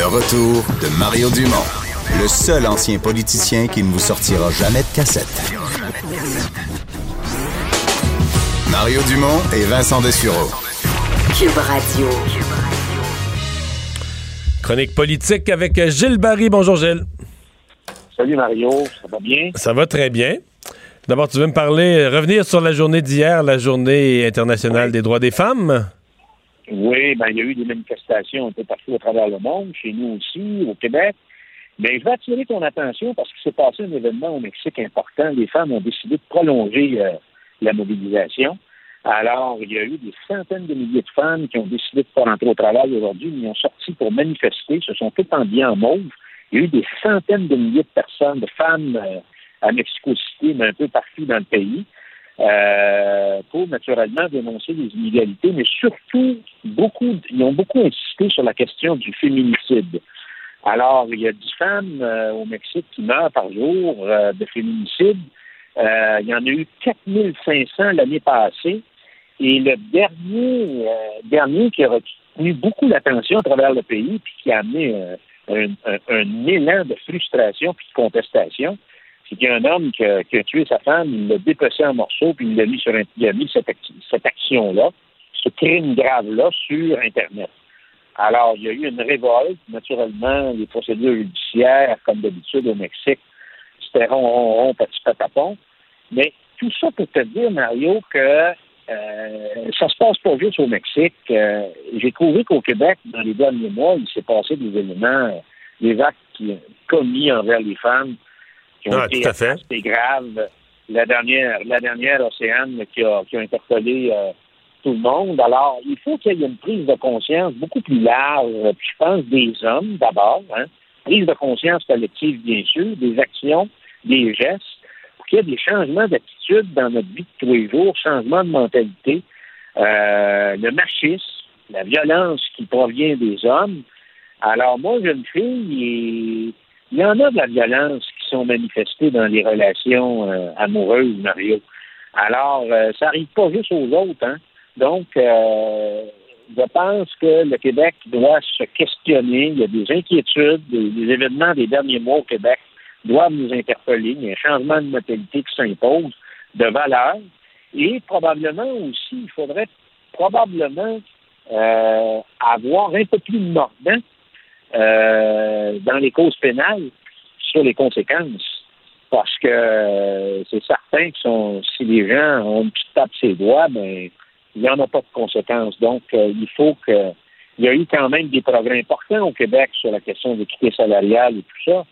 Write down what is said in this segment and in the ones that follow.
Le retour de Mario Dumont, le seul ancien politicien qui ne vous sortira jamais de cassette. Mario Dumont et Vincent Dessureau. Cube Radio. Chronique politique avec Gilles Barry. Bonjour Gilles. Salut Mario, ça va bien? Ça va très bien. D'abord, tu veux me parler, revenir sur la journée d'hier, la journée internationale des droits des femmes? Oui, ben, il y a eu des manifestations un peu partout à travers le monde, chez nous aussi, au Québec. Mais je vais attirer ton attention parce qu'il s'est passé un événement au Mexique important. Les femmes ont décidé de prolonger euh, la mobilisation. Alors, il y a eu des centaines de milliers de femmes qui ont décidé de ne pas rentrer au travail aujourd'hui, mais ont sorti pour manifester, se sont toutes en bien en mauve. Il y a eu des centaines de milliers de personnes, de femmes euh, à Mexico City, mais un peu partout dans le pays, euh, pour naturellement dénoncer les inégalités, mais surtout, beaucoup, ils ont beaucoup insisté sur la question du féminicide. Alors, il y a 10 femmes euh, au Mexique qui meurent par jour de féminicide. il y en a eu 4500 l'année passée. Et le dernier, euh, dernier qui a retenu beaucoup l'attention à travers le pays, puis qui a amené euh, un, élan de frustration puis de contestation, c'est qu'il y a un homme qui a, tué sa femme, il l'a dépecé en morceaux, puis il l'a mis sur il a mis cette, cette action-là, ce crime grave-là, sur Internet. Alors, il y a eu une révolte. Naturellement, les procédures judiciaires, comme d'habitude au Mexique, c'était rond, rond, rond, petit patapon. Mais tout ça pour te dire, Mario, que euh, ça se passe pas juste au Mexique. Euh, j'ai trouvé qu'au Québec, dans les derniers mois, il s'est passé des éléments, des actes commis envers les femmes qui ont ah, été assez graves. La dernière, la dernière Océane qui a, qui a interpellé euh, tout le monde. Alors, il faut qu'il y ait une prise de conscience beaucoup plus large, puis je pense des hommes d'abord, hein, prise de conscience collective, bien sûr, des actions, des gestes, qu'il y a des changements d'attitude dans notre vie de tous les jours, changement de mentalité, euh, le machisme, la violence qui provient des hommes. Alors moi, jeune fille, il y en a de la violence qui sont manifestées dans les relations euh, amoureuses, Mario. Alors, euh, ça n'arrive pas juste aux autres, hein. Donc, je pense que le Québec doit se questionner. Il y a des inquiétudes, des événements des derniers mois au Québec doivent nous interpeller. Il y a un changement de mentalité qui s'impose, de valeur. Et probablement aussi, il faudrait probablement euh, avoir un peu plus de mordant euh, dans les causes pénales sur les conséquences. Parce que euh, c'est certain que sont, si les gens ont une tape ses doigts, ben, il n'y en a pas de conséquences. Donc, il faut que. Il y a eu quand même des progrès importants au Québec sur la question de l'équité salariale et tout ça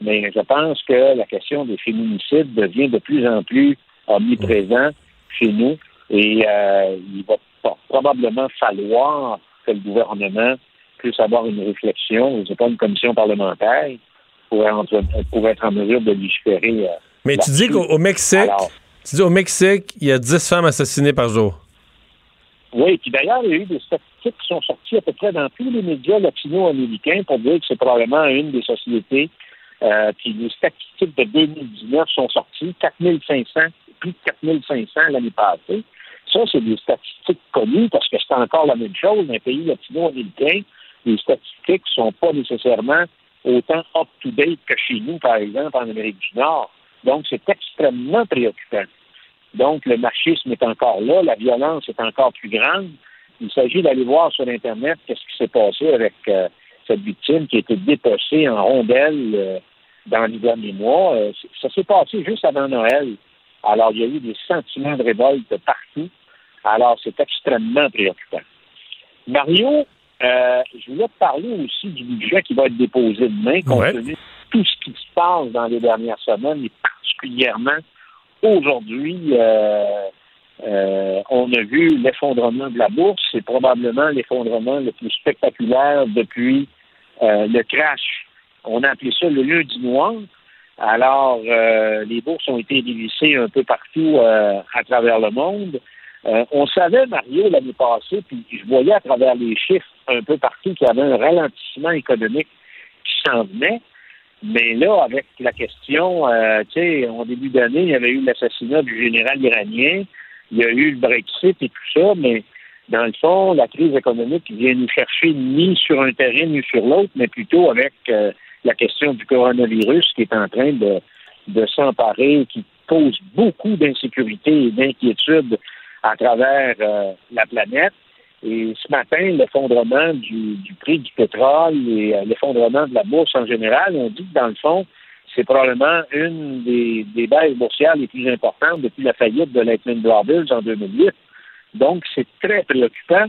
mais je pense que la question des féminicides devient de plus en plus omniprésent chez nous et euh, il va probablement falloir que le gouvernement puisse avoir une réflexion, je sais pas, une commission parlementaire pour, être en mesure de légiférer. Euh, mais tu dis qu'au Mexique, tu dis au Mexique, il y a 10 femmes assassinées par jour. Oui, puis d'ailleurs, il y a eu des statistiques qui sont sorties à peu près dans tous les médias latino-américains pour dire que c'est probablement une des sociétés euh, puis les statistiques de 2019 sont sorties, 4500, plus de 4500 l'année passée. Ça, c'est des statistiques connues parce que c'est encore la même chose. Dans les pays latino-américains, les statistiques ne sont pas nécessairement autant up-to-date que chez nous, par exemple, en Amérique du Nord. Donc, c'est extrêmement préoccupant. Donc, le machisme est encore là, la violence est encore plus grande. Il s'agit d'aller voir sur Internet qu'est-ce qui s'est passé avec euh, cette victime qui a été dépecée en rondelle euh, dans les derniers mois. Euh, ça s'est passé juste avant Noël. Alors, il y a eu des sentiments de révolte partout. Alors, c'est extrêmement préoccupant. Mario, euh, je voulais te parler aussi du budget qui va être déposé demain, compte tenu de tout ce qui se passe dans les dernières semaines, et particulièrement aujourd'hui, euh, on a vu l'effondrement de la bourse. C'est probablement l'effondrement le plus spectaculaire depuis le crash. On a appelé ça le lundi noir. Alors, les bourses ont été dévissées un peu partout à travers le monde. On savait, Mario, l'année passée, puis je voyais à travers les chiffres un peu partout qu'il y avait un ralentissement économique qui s'en venait. Mais là, avec la question, euh, tu sais, en début d'année, il y avait eu l'assassinat du général iranien, il y a eu le Brexit et tout ça, mais dans le fond, la crise économique vient nous chercher ni sur un terrain ni sur l'autre, mais plutôt avec euh, la question du coronavirus qui est en train de, de s'emparer, qui pose beaucoup d'insécurité et d'inquiétude à travers euh, la planète. Et ce matin, l'effondrement du, prix du pétrole et euh, l'effondrement de la bourse en général, on dit que dans le fond, c'est probablement une des, des baisses boursières les plus importantes depuis la faillite de Lehman Brothers en 2008. Donc, c'est très préoccupant.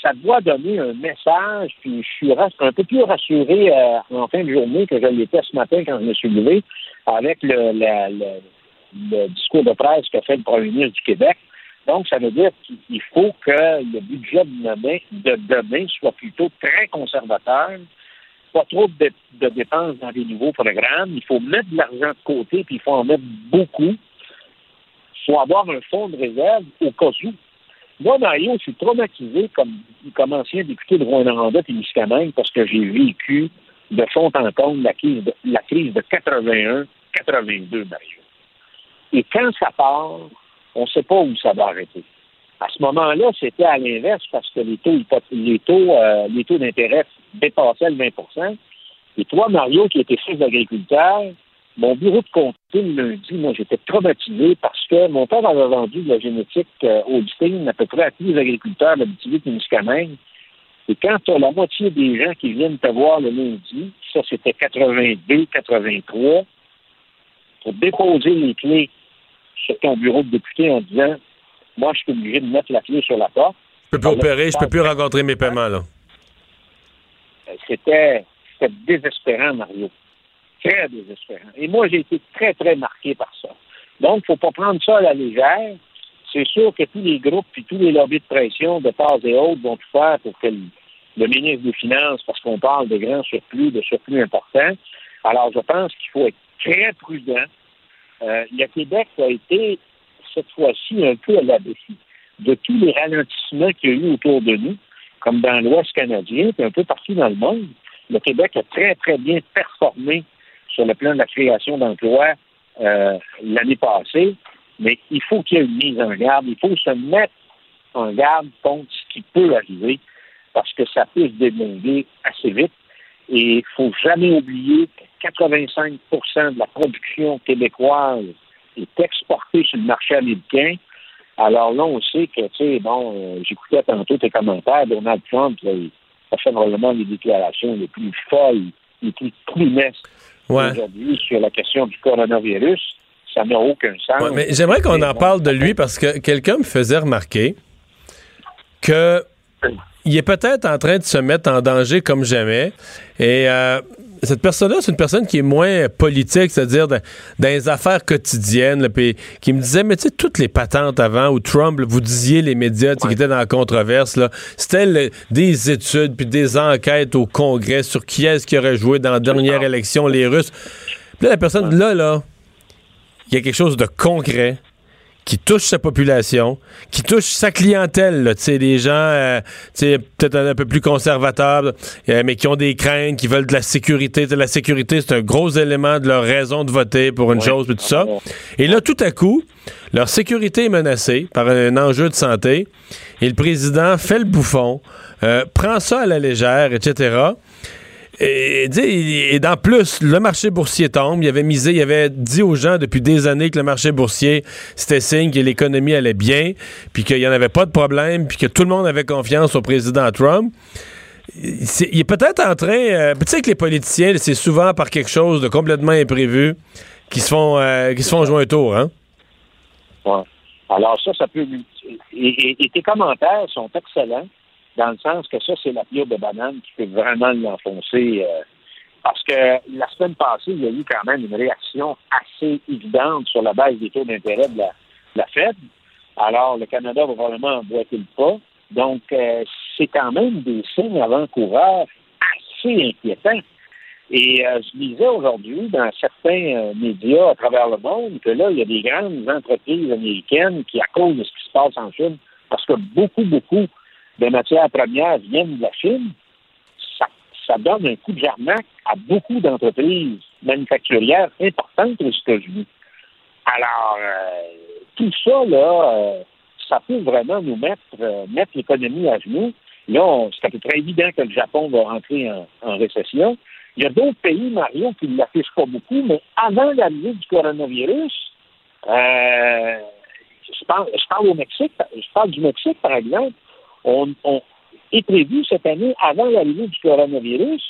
Ça doit donner un message, puis je suis un peu plus rassuré euh, en fin de journée que je l'étais ce matin quand je me suis levé avec le, le discours de presse qu'a fait le premier ministre du Québec donc, ça veut dire qu'il faut que le budget de demain, soit plutôt très conservateur, pas trop de, dépenses dans des nouveaux programmes. Il faut mettre de l'argent de côté, puis il faut en mettre beaucoup. Il faut avoir un fonds de réserve au cas où. Moi, Mario, je suis traumatisé comme, comme ancien député de Rwanda et Miscamingue parce que j'ai vécu de fond en comble la crise de, la crise de 81-82, Mario. Et quand ça part, on ne sait pas où ça va arrêter. À ce moment-là, c'était à l'inverse parce que les taux, les taux, euh, les taux d'intérêt dépassaient le 20% Et toi, Mario, qui était fils d'agriculteur, mon bureau de comté le lundi, moi, j'étais traumatisé parce que mon père avait vendu de la génétique euh, Holstein à peu près à tous les agriculteurs d'habitude Témiscamingue. Et quand tu as la moitié des gens qui viennent te voir le lundi, ça c'était 82, 83, pour déposer les clés sur ton bureau de député en disant Moi, je suis obligé de mettre la clé sur la porte. Je peux plus opérer, je peux plus rencontrer mes paiements, là. Euh, c'était, désespérant, Mario. Très désespérant. Et moi, j'ai été très, très marqué par ça. Donc, il ne faut pas prendre ça à la légère. C'est sûr que tous les groupes et tous les lobbies de pression de part et autres vont tout faire pour que le, ministre des Finances, parce qu'on parle de grands surplus, de surplus importants. Alors, je pense qu'il faut être très prudent euh, le Québec a été, cette fois-ci, un peu à la défi de tous les ralentissements qu'il y a eu autour de nous, comme dans l'Ouest canadien, et un peu partout dans le monde. Le Québec a très, très bien performé sur le plan de la création d'emplois euh, l'année passée, mais il faut qu'il y ait une mise en garde. Il faut se mettre en garde contre ce qui peut arriver, parce que ça peut se débloquer assez vite. Et il ne faut jamais oublier que 85% de la production québécoise est exportée sur le marché américain. Alors là, on sait que, tu sais, bon, euh, j'écoutais tantôt tes commentaires, Donald Trump, il a fait vraiment les déclarations les plus folles, les plus trimestres aujourd'hui sur la question du coronavirus. Ça n'a aucun sens. mais j'aimerais qu'on en parle de lui parce que quelqu'un me faisait remarquer que il est peut-être en train de se mettre en danger comme jamais. Et euh, cette personne-là, c'est une personne qui est moins politique, c'est-à-dire dans, les affaires quotidiennes, puis qui me disait, mais tu sais, toutes les patentes avant où Trump, vous disiez les médias qui étaient dans la controverse, c'était des études puis des enquêtes au Congrès sur qui est-ce qui aurait joué dans la dernière élection, les Russes. Puis là, la personne, là, là, il y a quelque chose de concret qui touche sa population, qui touche sa clientèle, tu sais, des gens, euh, peut-être un, peu plus conservateurs, euh, mais qui ont des craintes, qui veulent de la sécurité. la sécurité, c'est un gros élément de leur raison de voter pour une chose, et tout ça. Et là, tout à coup, leur sécurité est menacée par un enjeu de santé, et le président fait le bouffon, euh, prend ça à la légère, etc. Et, et dans plus, le marché boursier tombe. Il avait misé, il avait dit aux gens depuis des années que le marché boursier, c'était signe que l'économie allait bien, puis qu'il n'y en avait pas de problème, puis que tout le monde avait confiance au président Trump. il est peut-être en train. Euh, tu sais que les politiciens, c'est souvent par quelque chose de complètement imprévu qui se font, euh, qui se font jouer un tour, hein? Ouais. Alors, ça, ça peut. et tes commentaires sont excellents dans le sens que ça, c'est la pire de banane qui peut vraiment l'enfoncer. Euh, parce que la semaine passée, il y a eu quand même une réaction assez évidente sur la base des taux d'intérêt de la, Fed. Alors, le Canada va probablement emboîter le pas. Donc, euh, c'est quand même des signes avant-coureurs assez inquiétant. Et euh, je lisais aujourd'hui dans certains médias à travers le monde que là, il y a des grandes entreprises américaines qui, à cause de ce qui se passe en Chine, parce que beaucoup, beaucoup de matières premières viennent de la Chine, ça, donne un coup de jarnac à beaucoup d'entreprises manufacturières importantes aux États-Unis. Alors, euh, tout ça, là, ça peut vraiment nous mettre, mettre l'économie à genoux. Là, c'est à évident que le Japon va rentrer en récession. Il y a d'autres pays, Mario, qui ne l'affichent pas beaucoup, mais avant l'arrivée du coronavirus, euh, je parle au Mexique, je parle du Mexique, par exemple, on, est prévu cette année, avant l'arrivée du coronavirus,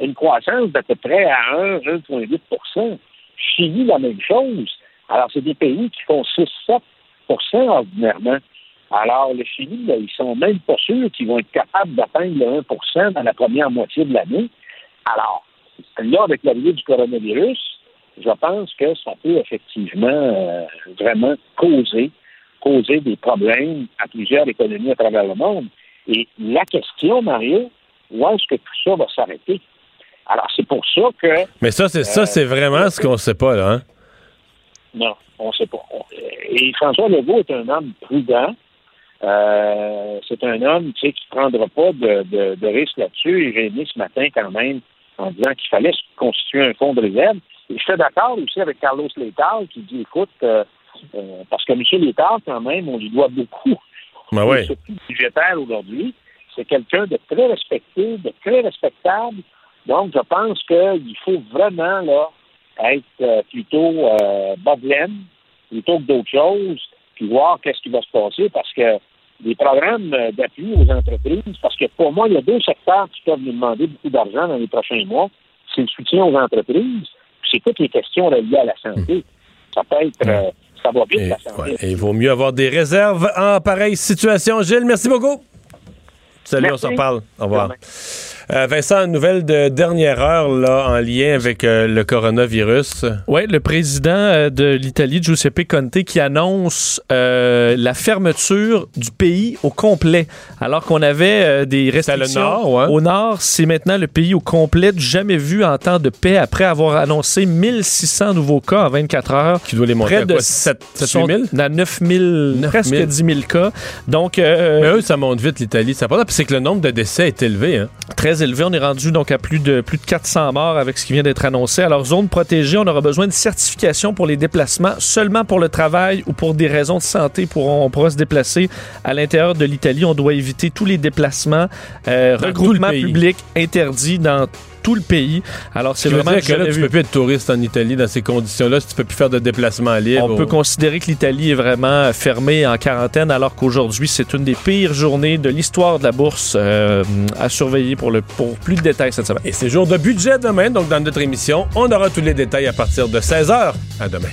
une croissance d'à peu près à 1, 1,8 Chili, la même chose. Alors, c'est des pays qui font 6-7% ordinairement. Alors, le Chili, là, ils sont même pas sûrs qu'ils vont être capables d'atteindre le 1% dans la première moitié de l'année. Alors, là, avec l'arrivée du coronavirus, je pense que ça peut effectivement euh, vraiment causer, causer des problèmes à plusieurs économies à travers le monde. Et la question, Mario, où est-ce que tout ça va s'arrêter? Alors, c'est pour ça que. Mais ça, c'est ça, c'est vraiment ce qu'on ne sait pas, là, hein? Non, on ne sait pas. Et François Legault est un homme prudent. Euh, c'est un homme tu sais, qui ne prendra pas de, de, de risque là-dessus. Et j'ai dit ce matin quand même en disant qu'il fallait constituer un fonds de réserve. Et je suis d'accord aussi avec Carlos Létal qui dit écoute, euh, euh, parce que M. Létal, quand même, on lui doit beaucoup. Ben ouais. Surtout budgétaire aujourd'hui. C'est quelqu'un de très respecté, de très respectable. Donc, je pense qu'il faut vraiment là, être euh, plutôt euh, plutôt que d'autres choses, puis voir qu'est-ce qui va se passer, parce que des programmes euh, d'appui aux entreprises, parce que pour moi, il y a deux secteurs qui peuvent nous demander beaucoup d'argent dans les prochains mois. C'est le soutien aux entreprises, puis c'est toutes les questions reliées à la santé. Ça peut être... Euh, ça va vite, santé. il vaut mieux avoir des réserves en pareille situation. Gilles, merci beaucoup. Salut, on s'en parle. Au revoir. Euh, Vincent, une nouvelle de dernière heure là, en lien avec euh, le coronavirus. Oui, le président euh, de l'Italie, Giuseppe Conte, qui annonce la fermeture du pays au complet. Alors qu'on avait des restrictions le nord, au nord, c'est maintenant le pays au complet, jamais vu en temps de paix après avoir annoncé 1600 nouveaux cas en 24 heures. Qui doit les monter Près de 7, 000? À 9 000, presque 10 000 cas. Donc, Mais eux, ça monte vite, l'Italie. C'est pas c'est que le nombre de décès est élevé. Hein? Très élevé. On est rendu donc à plus de, plus de 400 morts avec ce qui vient d'être annoncé. Alors, zone protégée, on aura besoin de certification pour les déplacements, seulement pour le travail ou pour des raisons de santé. On pourra se déplacer à l'intérieur de l'Italie. On doit éviter tous les déplacements, euh, regroupements publics interdits dans tout le pays. Alors, c'est vraiment dire que là, tu peux plus être touriste en Italie dans ces conditions-là si tu peux plus faire de déplacement libre. On peut considérer que l'Italie est vraiment fermée en quarantaine, alors qu'aujourd'hui, c'est une des pires journées de l'histoire de la bourse euh, à surveiller pour, le, pour plus de détails cette semaine. Et c'est jour de budget demain, donc dans notre émission, on aura tous les détails à partir de 16h. À demain.